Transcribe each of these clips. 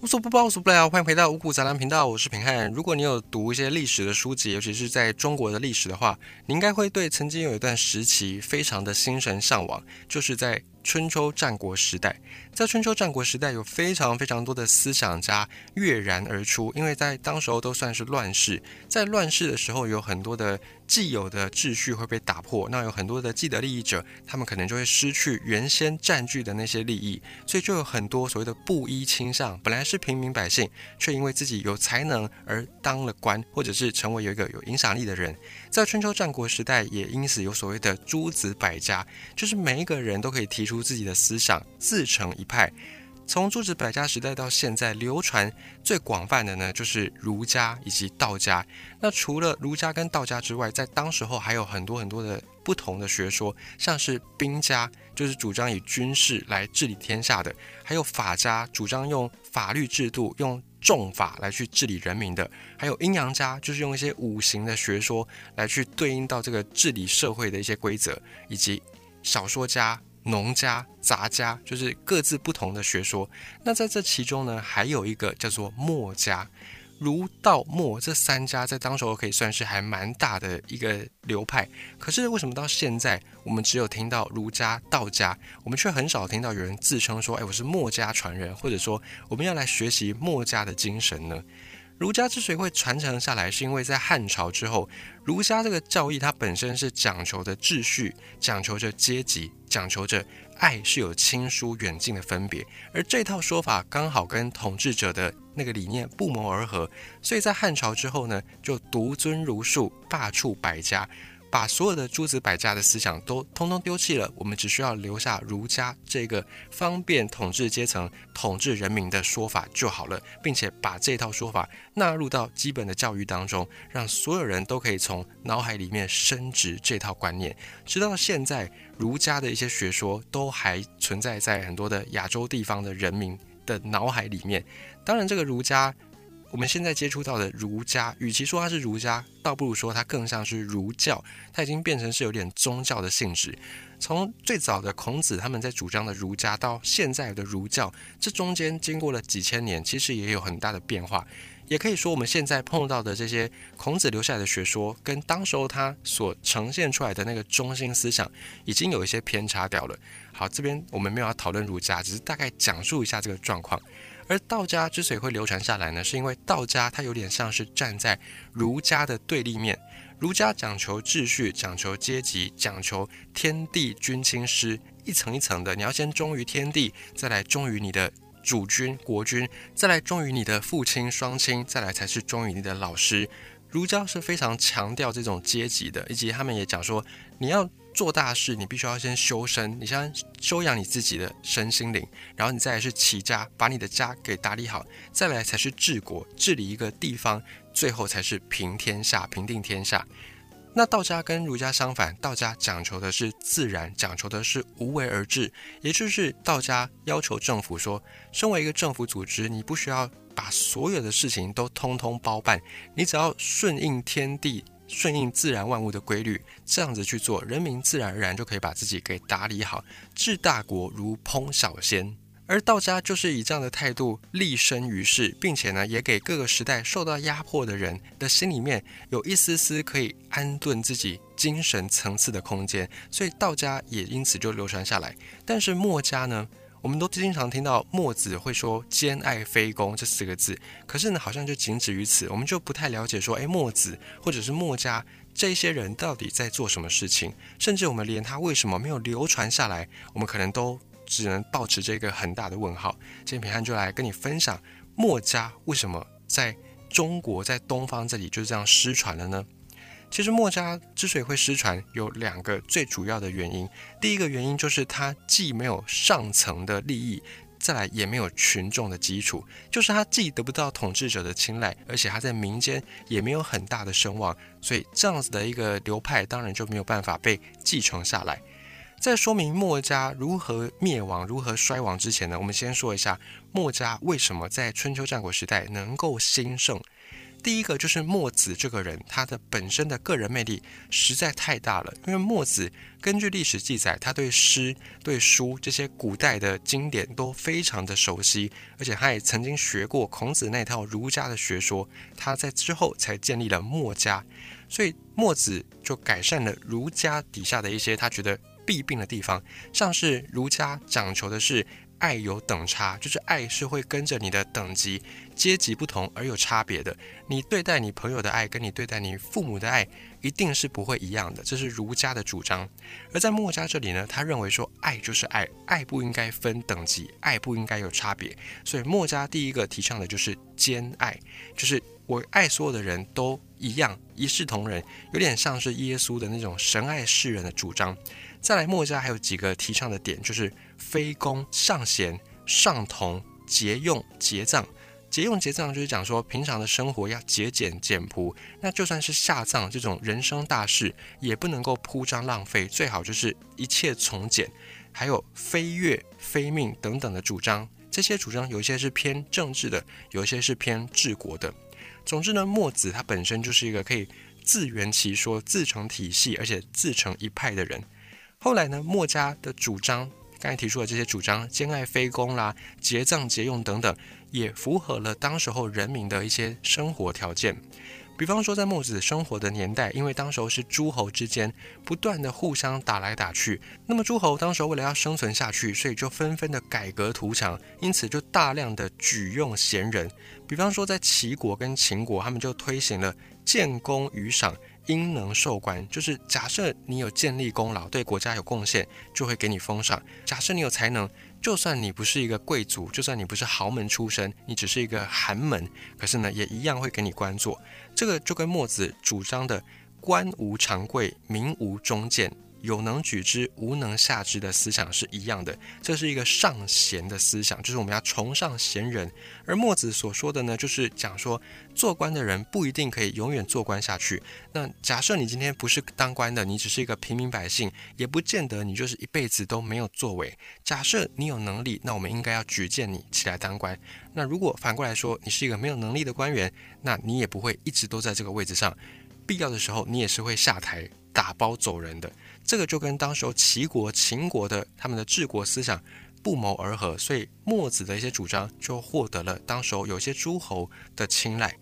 无所不包，无所不聊，欢迎回到五谷杂粮频道，我是平汉。如果你有读一些历史的书籍，尤其是在中国的历史的话，你应该会对曾经有一段时期非常的心神向往，就是在。春秋战国时代，在春秋战国时代，有非常非常多的思想家跃然而出，因为在当时候都算是乱世，在乱世的时候，有很多的既有的秩序会被打破，那有很多的既得利益者，他们可能就会失去原先占据的那些利益，所以就有很多所谓的布衣倾向，本来是平民百姓，却因为自己有才能而当了官，或者是成为有一个有影响力的人。在春秋战国时代，也因此有所谓的诸子百家，就是每一个人都可以提出自己的思想，自成一派。从诸子百家时代到现在，流传最广泛的呢，就是儒家以及道家。那除了儒家跟道家之外，在当时候还有很多很多的不同的学说，像是兵家，就是主张以军事来治理天下的；还有法家，主张用法律制度用。重法来去治理人民的，还有阴阳家，就是用一些五行的学说来去对应到这个治理社会的一些规则，以及小说家、农家、杂家，就是各自不同的学说。那在这其中呢，还有一个叫做墨家。儒道墨这三家在当时候可以算是还蛮大的一个流派，可是为什么到现在我们只有听到儒家、道家，我们却很少听到有人自称说：“哎，我是墨家传人，或者说我们要来学习墨家的精神呢？”儒家之所以会传承下来，是因为在汉朝之后，儒家这个教义它本身是讲求的秩序，讲求着阶级，讲求着爱是有亲疏远近的分别，而这套说法刚好跟统治者的那个理念不谋而合，所以在汉朝之后呢，就独尊儒术，罢黜百家。把所有的诸子百家的思想都通通丢弃了，我们只需要留下儒家这个方便统治阶层、统治人民的说法就好了，并且把这套说法纳入到基本的教育当中，让所有人都可以从脑海里面升值这套观念。直到现在，儒家的一些学说都还存在在很多的亚洲地方的人民的脑海里面。当然，这个儒家。我们现在接触到的儒家，与其说它是儒家，倒不如说它更像是儒教。它已经变成是有点宗教的性质。从最早的孔子他们在主张的儒家，到现在的儒教，这中间经过了几千年，其实也有很大的变化。也可以说，我们现在碰到的这些孔子留下来的学说，跟当时候他所呈现出来的那个中心思想，已经有一些偏差掉了。好，这边我们没有要讨论儒家，只是大概讲述一下这个状况。而道家之所以会流传下来呢，是因为道家它有点像是站在儒家的对立面。儒家讲求秩序，讲求阶级，讲求天地君亲师，一层一层的，你要先忠于天地，再来忠于你的主君国君，再来忠于你的父亲双亲，再来才是忠于你的老师。儒家是非常强调这种阶级的，以及他们也讲说，你要。做大事，你必须要先修身，你先修养你自己的身心灵，然后你再来是齐家，把你的家给打理好，再来才是治国，治理一个地方，最后才是平天下，平定天下。那道家跟儒家相反，道家讲求的是自然，讲求的是无为而治，也就是道家要求政府说，身为一个政府组织，你不需要把所有的事情都通通包办，你只要顺应天地。顺应自然万物的规律，这样子去做，人民自然而然就可以把自己给打理好，治大国如烹小鲜。而道家就是以这样的态度立身于世，并且呢，也给各个时代受到压迫的人的心里面有一丝丝可以安顿自己精神层次的空间，所以道家也因此就流传下来。但是墨家呢？我们都经常听到墨子会说“兼爱非攻”这四个字，可是呢，好像就仅止于此，我们就不太了解说，哎，墨子或者是墨家这些人到底在做什么事情，甚至我们连他为什么没有流传下来，我们可能都只能保持这个很大的问号。今天平汉就来跟你分享墨家为什么在中国在东方这里就是这样失传了呢？其实墨家之所以会失传，有两个最主要的原因。第一个原因就是它既没有上层的利益，再来也没有群众的基础，就是它既得不到统治者的青睐，而且它在民间也没有很大的声望，所以这样子的一个流派当然就没有办法被继承下来。在说明墨家如何灭亡、如何衰亡之前呢，我们先说一下墨家为什么在春秋战国时代能够兴盛。第一个就是墨子这个人，他的本身的个人魅力实在太大了。因为墨子根据历史记载，他对诗、对书这些古代的经典都非常的熟悉，而且他也曾经学过孔子那套儒家的学说。他在之后才建立了墨家，所以墨子就改善了儒家底下的一些他觉得弊病的地方，像是儒家讲求的是。爱有等差，就是爱是会跟着你的等级、阶级不同而有差别的。你对待你朋友的爱，跟你对待你父母的爱，一定是不会一样的。这是儒家的主张。而在墨家这里呢，他认为说，爱就是爱，爱不应该分等级，爱不应该有差别。所以墨家第一个提倡的就是兼爱，就是我爱所有的人都一样，一视同仁，有点像是耶稣的那种神爱世人的主张。再来，墨家还有几个提倡的点，就是非攻、上贤、上同、节用、节葬。节用节葬就是讲说，平常的生活要节俭简朴。那就算是下葬这种人生大事，也不能够铺张浪费，最好就是一切从简。还有非乐、非命等等的主张，这些主张有一些是偏政治的，有一些是偏治国的。总之呢，墨子他本身就是一个可以自圆其说、自成体系，而且自成一派的人。后来呢，墨家的主张，刚才提出的这些主张，兼爱非攻啦，节葬节用等等，也符合了当时候人民的一些生活条件。比方说，在墨子生活的年代，因为当时候是诸侯之间不断的互相打来打去，那么诸侯当时候为了要生存下去，所以就纷纷的改革图强，因此就大量的举用贤人。比方说，在齐国跟秦国，他们就推行了建功于赏。应能受官，就是假设你有建立功劳，对国家有贡献，就会给你封赏；假设你有才能，就算你不是一个贵族，就算你不是豪门出身，你只是一个寒门，可是呢，也一样会给你官做。这个就跟墨子主张的“官无常贵，民无忠谏”。有能举之，无能下之的思想是一样的，这是一个上贤的思想，就是我们要崇尚贤人。而墨子所说的呢，就是讲说，做官的人不一定可以永远做官下去。那假设你今天不是当官的，你只是一个平民百姓，也不见得你就是一辈子都没有作为。假设你有能力，那我们应该要举荐你起来当官。那如果反过来说，你是一个没有能力的官员，那你也不会一直都在这个位置上，必要的时候你也是会下台打包走人的。这个就跟当时候齐国、秦国的他们的治国思想不谋而合，所以墨子的一些主张就获得了当时候有些诸侯的青睐。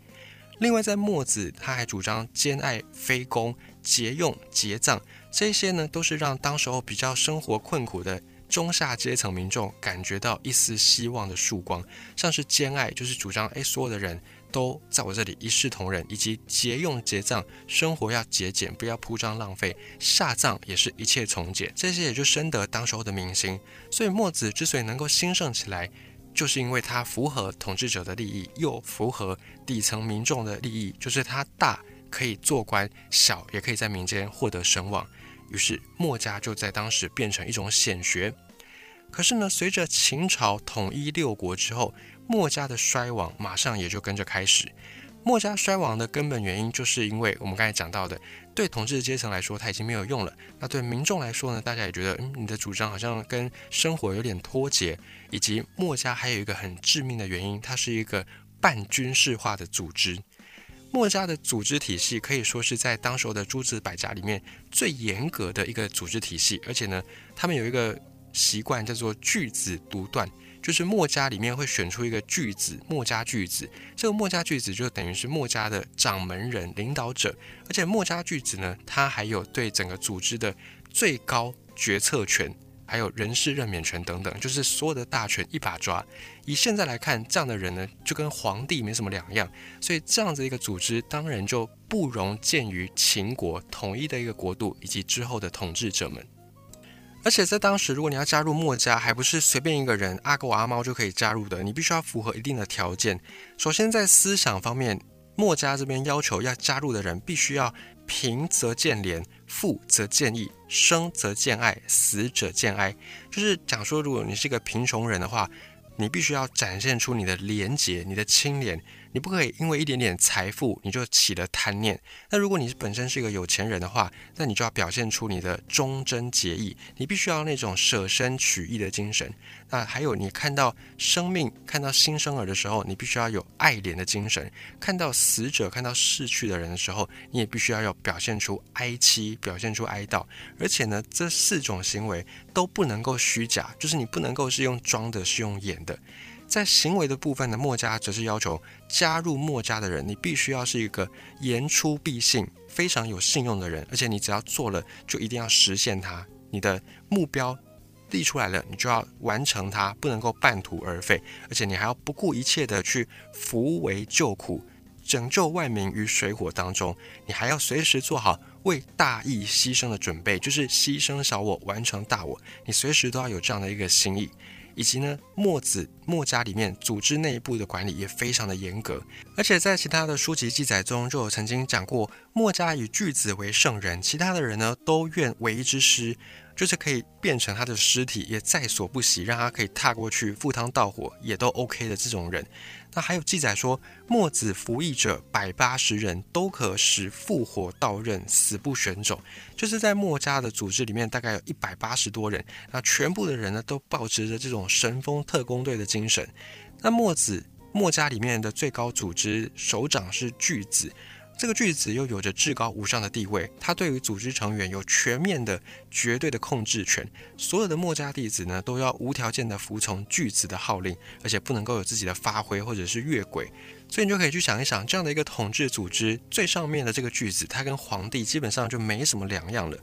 另外，在墨子他还主张兼爱非攻、节用节葬，这些呢都是让当时候比较生活困苦的中下阶层民众感觉到一丝希望的曙光。像是兼爱，就是主张哎所有的人。都在我这里一视同仁，以及节用节葬，生活要节俭，不要铺张浪费。下葬也是一切从简，这些也就深得当时候的民心。所以墨子之所以能够兴盛起来，就是因为他符合统治者的利益，又符合底层民众的利益，就是他大可以做官，小也可以在民间获得声望。于是墨家就在当时变成一种显学。可是呢，随着秦朝统一六国之后，墨家的衰亡马上也就跟着开始。墨家衰亡的根本原因，就是因为我们刚才讲到的，对统治阶层来说，它已经没有用了。那对民众来说呢，大家也觉得，嗯，你的主张好像跟生活有点脱节。以及墨家还有一个很致命的原因，它是一个半军事化的组织。墨家的组织体系可以说是在当时的诸子百家里面最严格的一个组织体系，而且呢，他们有一个习惯叫做句子独断。就是墨家里面会选出一个巨子，墨家巨子。这个墨家巨子就等于是墨家的掌门人、领导者。而且墨家巨子呢，他还有对整个组织的最高决策权，还有人事任免权等等，就是所有的大权一把抓。以现在来看，这样的人呢，就跟皇帝没什么两样。所以这样子一个组织，当然就不容见于秦国统一的一个国度以及之后的统治者们。而且在当时，如果你要加入墨家，还不是随便一个人阿狗阿猫就可以加入的，你必须要符合一定的条件。首先，在思想方面，墨家这边要求要加入的人，必须要贫则见廉，富则见义，生则见爱，死者见哀。就是讲说，如果你是一个贫穷人的话，你必须要展现出你的廉洁、你的清廉。你不可以因为一点点财富你就起了贪念。那如果你本身是一个有钱人的话，那你就要表现出你的忠贞节义，你必须要那种舍身取义的精神。那还有，你看到生命、看到新生儿的时候，你必须要有爱怜的精神；看到死者、看到逝去的人的时候，你也必须要有表现出哀戚、表现出哀悼。而且呢，这四种行为都不能够虚假，就是你不能够是用装的，是用演的。在行为的部分呢，墨家则是要求加入墨家的人，你必须要是一个言出必信、非常有信用的人，而且你只要做了，就一定要实现它。你的目标立出来了，你就要完成它，不能够半途而废，而且你还要不顾一切的去扶危救苦，拯救万民于水火当中。你还要随时做好为大义牺牲的准备，就是牺牲小我，完成大我。你随时都要有这样的一个心意。以及呢，墨子墨家里面组织内部的管理也非常的严格，而且在其他的书籍记载中，就有曾经讲过，墨家以巨子为圣人，其他的人呢都愿为一之师。就是可以变成他的尸体，也在所不惜，让他可以踏过去赴汤蹈火，也都 OK 的这种人。那还有记载说，墨子服役者百八十人，都可使复活到刃，死不选种。就是在墨家的组织里面，大概有一百八十多人，那全部的人呢，都保持着这种神风特工队的精神。那墨子墨家里面的最高组织首长是巨子。这个句子又有着至高无上的地位，他对于组织成员有全面的、绝对的控制权。所有的墨家弟子呢，都要无条件的服从句子的号令，而且不能够有自己的发挥或者是越轨。所以你就可以去想一想，这样的一个统治组织，最上面的这个句子，它跟皇帝基本上就没什么两样了。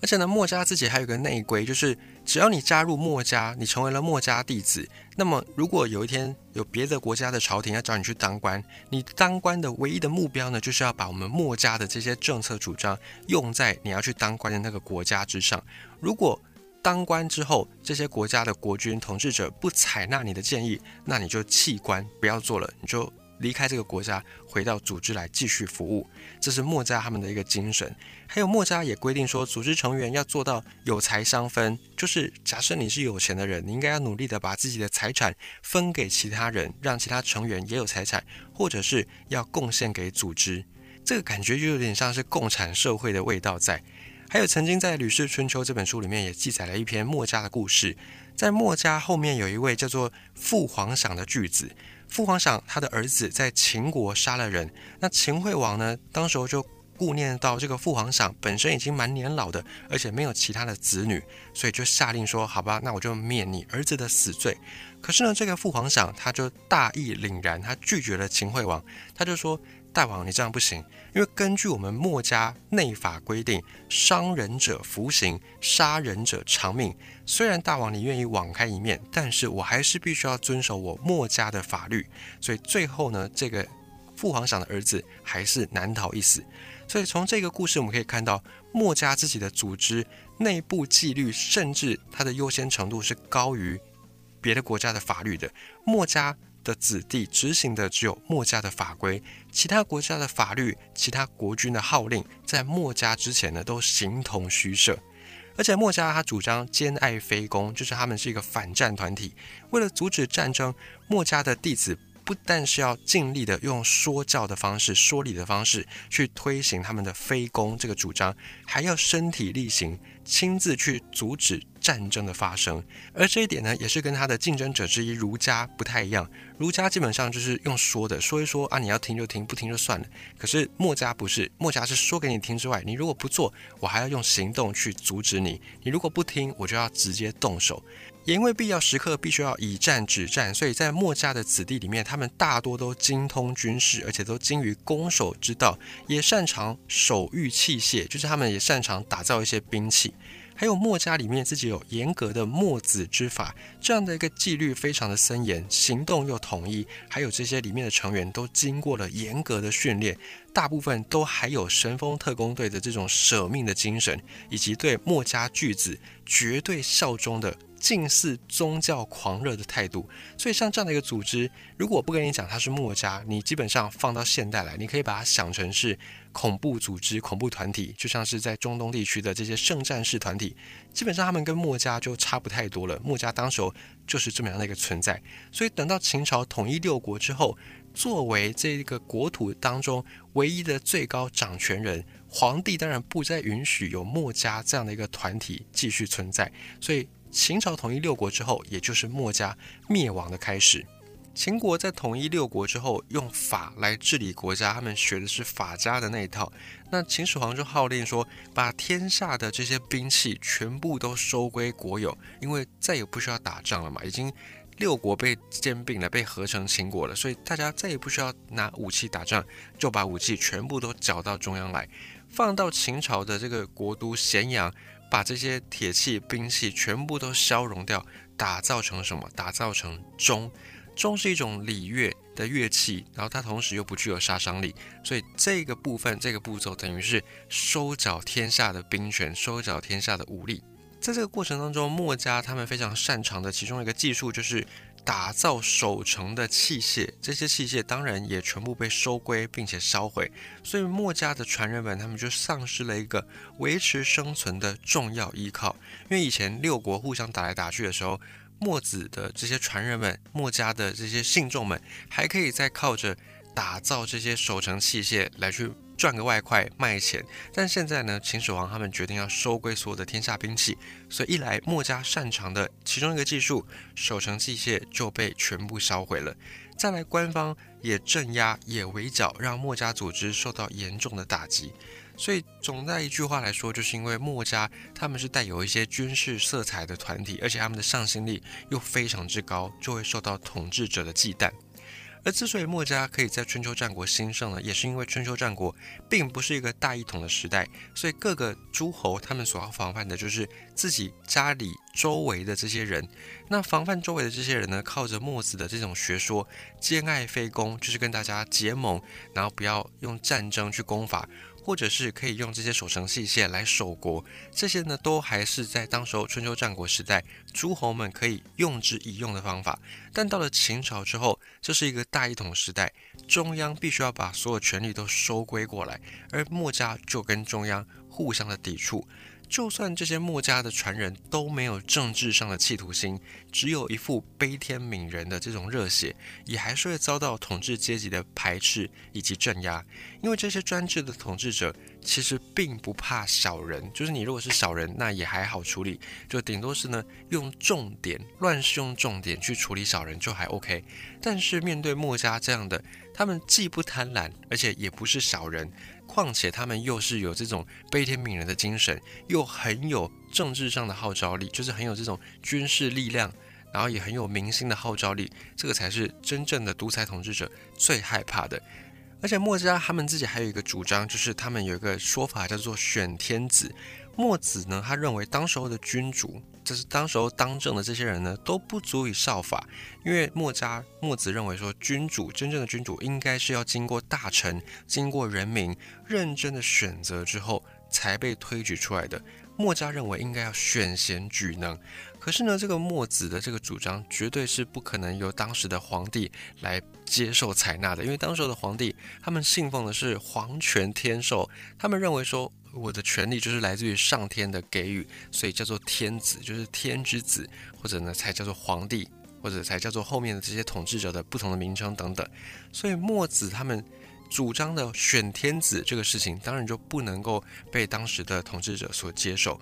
而且呢，墨家自己还有个内规，就是只要你加入墨家，你成为了墨家弟子，那么如果有一天有别的国家的朝廷要找你去当官，你当官的唯一的目标呢，就是要把我们墨家的这些政策主张用在你要去当官的那个国家之上。如果当官之后，这些国家的国君统治者不采纳你的建议，那你就弃官，不要做了，你就。离开这个国家，回到组织来继续服务，这是墨家他们的一个精神。还有墨家也规定说，组织成员要做到有财相分，就是假设你是有钱的人，你应该要努力的把自己的财产分给其他人，让其他成员也有财产，或者是要贡献给组织。这个感觉就有点像是共产社会的味道在。还有曾经在《吕氏春秋》这本书里面也记载了一篇墨家的故事，在墨家后面有一位叫做父皇赏的巨子。父皇想他的儿子在秦国杀了人，那秦惠王呢？当时候就顾念到这个父皇想本身已经蛮年老的，而且没有其他的子女，所以就下令说：“好吧，那我就免你儿子的死罪。”可是呢，这个父皇想他就大义凛然，他拒绝了秦惠王，他就说。大王，你这样不行，因为根据我们墨家内法规定，伤人者服刑，杀人者偿命。虽然大王你愿意网开一面，但是我还是必须要遵守我墨家的法律。所以最后呢，这个父皇想的儿子还是难逃一死。所以从这个故事我们可以看到，墨家自己的组织内部纪律，甚至它的优先程度是高于别的国家的法律的。墨家。的子弟执行的只有墨家的法规，其他国家的法律、其他国君的号令，在墨家之前呢都形同虚设。而且墨家他主张兼爱非攻，就是他们是一个反战团体。为了阻止战争，墨家的弟子不但是要尽力的用说教的方式、说理的方式去推行他们的非攻这个主张，还要身体力行。亲自去阻止战争的发生，而这一点呢，也是跟他的竞争者之一儒家不太一样。儒家基本上就是用说的，说一说啊，你要听就听，不听就算了。可是墨家不是，墨家是说给你听之外，你如果不做，我还要用行动去阻止你。你如果不听，我就要直接动手。也因为必要时刻必须要以战止战，所以在墨家的子弟里面，他们大多都精通军事，而且都精于攻守之道，也擅长手御器械，就是他们也擅长打造一些兵器。还有墨家里面自己有严格的墨子之法，这样的一个纪律非常的森严，行动又统一，还有这些里面的成员都经过了严格的训练，大部分都还有神风特工队的这种舍命的精神，以及对墨家巨子绝对效忠的。近似宗教狂热的态度。所以像这样的一个组织，如果我不跟你讲它是墨家，你基本上放到现代来，你可以把它想成是恐怖组织、恐怖团体，就像是在中东地区的这些圣战士团体，基本上他们跟墨家就差不太多了。墨家当时候就是这么样的一个存在。所以等到秦朝统一六国之后，作为这个国土当中唯一的最高掌权人。皇帝当然不再允许有墨家这样的一个团体继续存在，所以秦朝统一六国之后，也就是墨家灭亡的开始。秦国在统一六国之后，用法来治理国家，他们学的是法家的那一套。那秦始皇就号令说，把天下的这些兵器全部都收归国有，因为再也不需要打仗了嘛，已经六国被兼并了，被合成秦国了，所以大家再也不需要拿武器打仗，就把武器全部都缴到中央来。放到秦朝的这个国都咸阳，把这些铁器兵器全部都消融掉，打造成什么？打造成钟。钟是一种礼乐的乐器，然后它同时又不具有杀伤力，所以这个部分这个步骤等于是收缴天下的兵权，收缴天下的武力。在这个过程当中，墨家他们非常擅长的其中一个技术就是。打造守城的器械，这些器械当然也全部被收归并且烧毁，所以墨家的传人们他们就丧失了一个维持生存的重要依靠。因为以前六国互相打来打去的时候，墨子的这些传人们、墨家的这些信众们，还可以再靠着打造这些守城器械来去。赚个外快卖钱，但现在呢，秦始皇他们决定要收归所有的天下兵器，所以一来墨家擅长的其中一个技术守城器械就被全部烧毁了，再来官方也镇压也围剿，让墨家组织受到严重的打击。所以总在一句话来说，就是因为墨家他们是带有一些军事色彩的团体，而且他们的上心力又非常之高，就会受到统治者的忌惮。而之所以墨家可以在春秋战国兴盛呢，也是因为春秋战国并不是一个大一统的时代，所以各个诸侯他们所要防范的就是自己家里周围的这些人。那防范周围的这些人呢，靠着墨子的这种学说，兼爱非攻，就是跟大家结盟，然后不要用战争去攻伐。或者是可以用这些守城器械来守国，这些呢都还是在当时候春秋战国时代诸侯们可以用之以用的方法。但到了秦朝之后，这是一个大一统时代，中央必须要把所有权力都收归过来，而墨家就跟中央互相的抵触。就算这些墨家的传人都没有政治上的企图心，只有一副悲天悯人的这种热血，也还是会遭到统治阶级的排斥以及镇压。因为这些专制的统治者其实并不怕小人，就是你如果是小人，那也还好处理，就顶多是呢用重点乱是用重点去处理小人就还 OK。但是面对墨家这样的，他们既不贪婪，而且也不是小人。况且他们又是有这种悲天悯人的精神，又很有政治上的号召力，就是很有这种军事力量，然后也很有民心的号召力，这个才是真正的独裁统治者最害怕的。而且墨家他们自己还有一个主张，就是他们有一个说法叫做选天子。墨子呢，他认为当时候的君主。就是当时候当政的这些人呢，都不足以效法，因为墨家墨子认为说，君主真正的君主应该是要经过大臣、经过人民认真的选择之后才被推举出来的。墨家认为应该要选贤举能，可是呢，这个墨子的这个主张绝对是不可能由当时的皇帝来接受采纳的，因为当时的皇帝他们信奉的是皇权天授，他们认为说。我的权利就是来自于上天的给予，所以叫做天子，就是天之子，或者呢才叫做皇帝，或者才叫做后面的这些统治者的不同的名称等等。所以墨子他们主张的选天子这个事情，当然就不能够被当时的统治者所接受。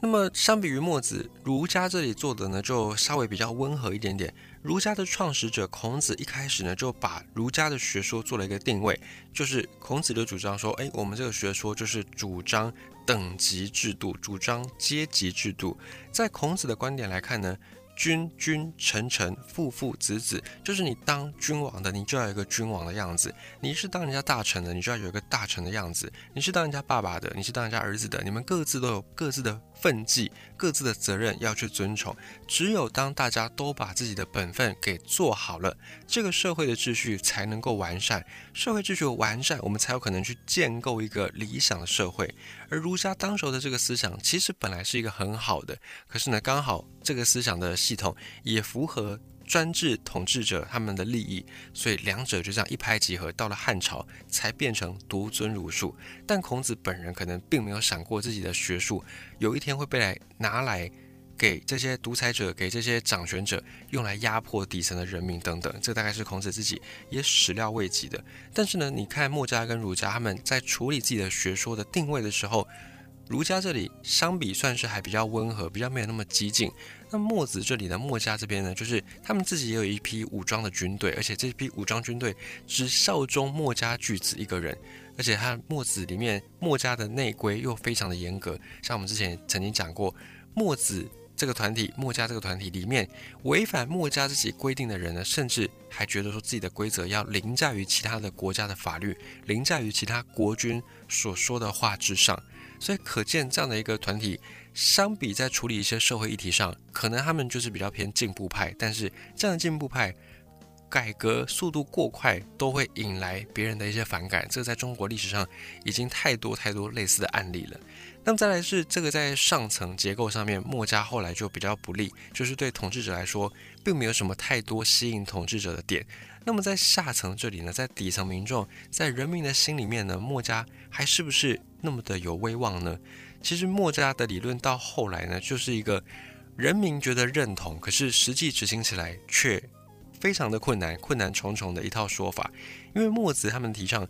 那么相比于墨子，儒家这里做的呢，就稍微比较温和一点点。儒家的创始者孔子一开始呢，就把儒家的学说做了一个定位，就是孔子的主张说，哎，我们这个学说就是主张等级制度，主张阶级制度。在孔子的观点来看呢，君君臣臣父父子子，就是你当君王的，你就要有一个君王的样子；你是当人家大臣的，你就要有一个大臣的样子；你是当人家爸爸的，你是当人家儿子的，你们各自都有各自的。分际各自的责任要去遵从，只有当大家都把自己的本分给做好了，这个社会的秩序才能够完善。社会秩序完善，我们才有可能去建构一个理想的社会。而儒家当时的这个思想，其实本来是一个很好的，可是呢，刚好这个思想的系统也符合。专制统治者他们的利益，所以两者就这样一拍即合。到了汉朝，才变成独尊儒术。但孔子本人可能并没有想过自己的学术有一天会被来拿来给这些独裁者、给这些掌权者用来压迫底层的人民等等。这大概是孔子自己也始料未及的。但是呢，你看墨家跟儒家他们在处理自己的学说的定位的时候，儒家这里相比算是还比较温和，比较没有那么激进。那墨子这里的墨家这边呢，就是他们自己也有一批武装的军队，而且这批武装军队只效忠墨家巨子一个人，而且他墨子里面墨家的内规又非常的严格。像我们之前曾经讲过，墨子这个团体，墨家这个团体里面违反墨家自己规定的人呢，甚至还觉得说自己的规则要凌驾于其他的国家的法律，凌驾于其他国君所说的话之上。所以可见这样的一个团体。相比在处理一些社会议题上，可能他们就是比较偏进步派，但是这样的进步派改革速度过快，都会引来别人的一些反感。这在中国历史上已经太多太多类似的案例了。那么再来是这个在上层结构上面，墨家后来就比较不利，就是对统治者来说，并没有什么太多吸引统治者的点。那么在下层这里呢，在底层民众，在人民的心里面呢，墨家还是不是那么的有威望呢？其实墨家的理论到后来呢，就是一个人民觉得认同，可是实际执行起来却非常的困难，困难重重的一套说法。因为墨子他们提倡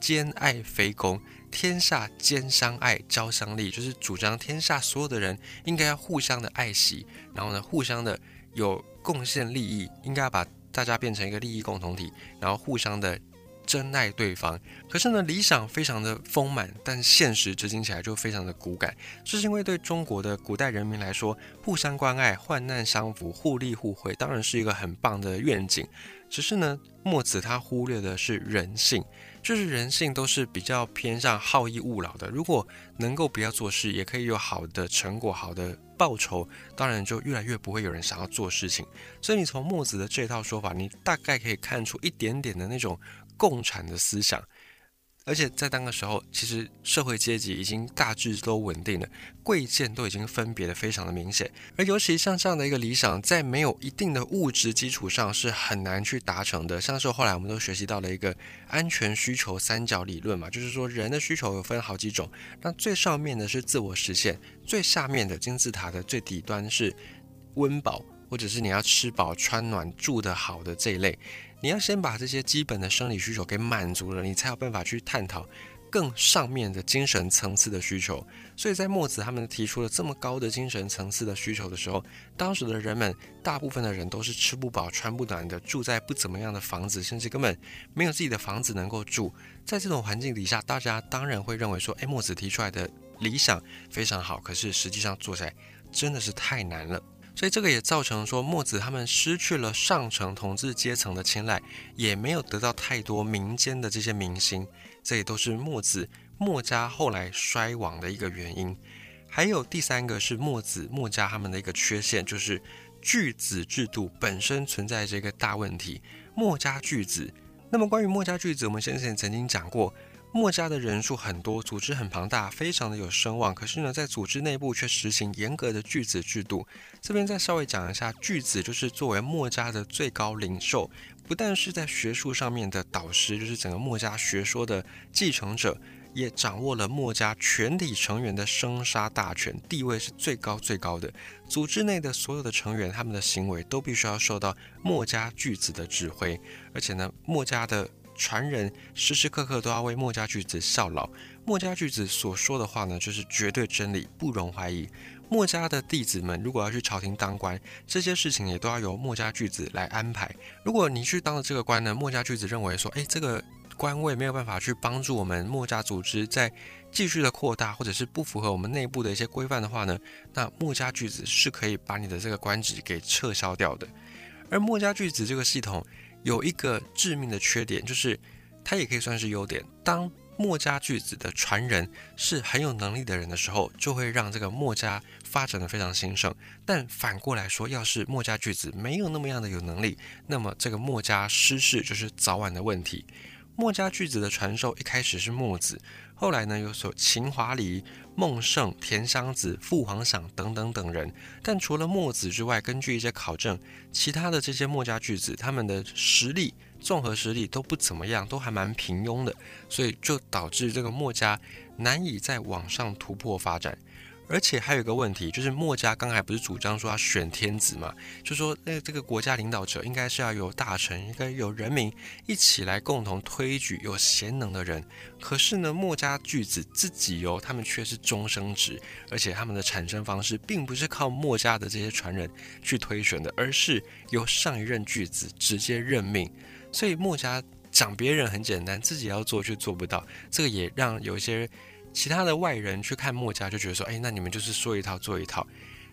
兼爱非攻，天下兼相爱，交相利，就是主张天下所有的人应该要互相的爱惜，然后呢，互相的有贡献利益，应该要把大家变成一个利益共同体，然后互相的。真爱对方，可是呢，理想非常的丰满，但现实执行起来就非常的骨感。这是因为对中国的古代人民来说，互相关爱、患难相扶、互利互惠，当然是一个很棒的愿景。只是呢，墨子他忽略的是人性，就是人性都是比较偏向好逸恶劳的。如果能够不要做事，也可以有好的成果、好的报酬，当然就越来越不会有人想要做事情。所以你从墨子的这套说法，你大概可以看出一点点的那种。共产的思想，而且在当个时候，其实社会阶级已经大致都稳定了，贵贱都已经分别的非常的明显。而尤其像这样的一个理想，在没有一定的物质基础上是很难去达成的。像是后来我们都学习到了一个安全需求三角理论嘛，就是说人的需求有分好几种，那最上面的是自我实现，最下面的金字塔的最底端是温饱，或者是你要吃饱穿暖住得好的这一类。你要先把这些基本的生理需求给满足了，你才有办法去探讨更上面的精神层次的需求。所以在墨子他们提出了这么高的精神层次的需求的时候，当时的人们大部分的人都是吃不饱穿不暖的，住在不怎么样的房子，甚至根本没有自己的房子能够住。在这种环境底下，大家当然会认为说，哎，墨子提出来的理想非常好，可是实际上做起来真的是太难了。所以这个也造成说墨子他们失去了上层统治阶层的青睐，也没有得到太多民间的这些明星，这也都是墨子墨家后来衰亡的一个原因。还有第三个是墨子墨家他们的一个缺陷，就是巨子制度本身存在这个大问题。墨家巨子，那么关于墨家巨子，我们先前曾经讲过。墨家的人数很多，组织很庞大，非常的有声望。可是呢，在组织内部却实行严格的巨子制度。这边再稍微讲一下，巨子就是作为墨家的最高领袖，不但是在学术上面的导师，就是整个墨家学说的继承者，也掌握了墨家全体成员的生杀大权，地位是最高最高的。组织内的所有的成员，他们的行为都必须要受到墨家巨子的指挥，而且呢，墨家的。传人时时刻刻都要为墨家巨子效劳，墨家巨子所说的话呢，就是绝对真理，不容怀疑。墨家的弟子们如果要去朝廷当官，这些事情也都要由墨家巨子来安排。如果你去当了这个官呢，墨家巨子认为说，哎，这个官位没有办法去帮助我们墨家组织在继续的扩大，或者是不符合我们内部的一些规范的话呢，那墨家巨子是可以把你的这个官职给撤销掉的。而墨家巨子这个系统有一个致命的缺点，就是它也可以算是优点。当墨家巨子的传人是很有能力的人的时候，就会让这个墨家发展的非常兴盛。但反过来说，要是墨家巨子没有那么样的有能力，那么这个墨家失势就是早晚的问题。墨家巨子的传授一开始是墨子，后来呢有所秦华黎、孟胜、田襄子、父皇赏等等等人。但除了墨子之外，根据一些考证，其他的这些墨家巨子他们的实力。综合实力都不怎么样，都还蛮平庸的，所以就导致这个墨家难以在网上突破发展。而且还有一个问题，就是墨家刚才不是主张说要选天子嘛？就说那这个国家领导者应该是要有大臣，应该有人民一起来共同推举有贤能的人。可是呢，墨家巨子自己哦，他们却是终生职，而且他们的产生方式并不是靠墨家的这些传人去推选的，而是由上一任巨子直接任命。所以墨家讲别人很简单，自己要做却做不到，这个也让有一些其他的外人去看墨家，就觉得说，哎，那你们就是说一套做一套。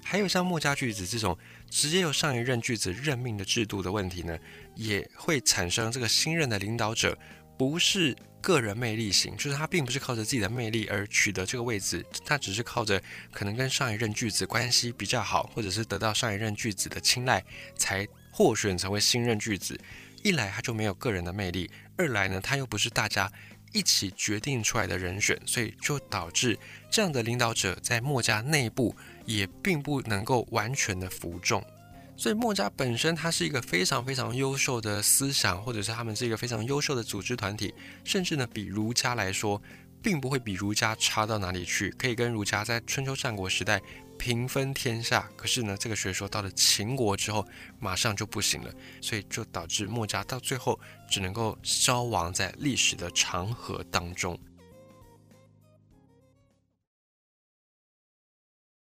还有像墨家巨子这种直接由上一任巨子任命的制度的问题呢，也会产生这个新任的领导者不是个人魅力型，就是他并不是靠着自己的魅力而取得这个位置，他只是靠着可能跟上一任巨子关系比较好，或者是得到上一任巨子的青睐，才获选成为新任巨子。一来他就没有个人的魅力，二来呢他又不是大家一起决定出来的人选，所以就导致这样的领导者在墨家内部也并不能够完全的服众。所以墨家本身它是一个非常非常优秀的思想，或者是他们是一个非常优秀的组织团体，甚至呢比儒家来说，并不会比儒家差到哪里去，可以跟儒家在春秋战国时代。平分天下，可是呢，这个学说到了秦国之后，马上就不行了，所以就导致墨家到最后只能够消亡在历史的长河当中。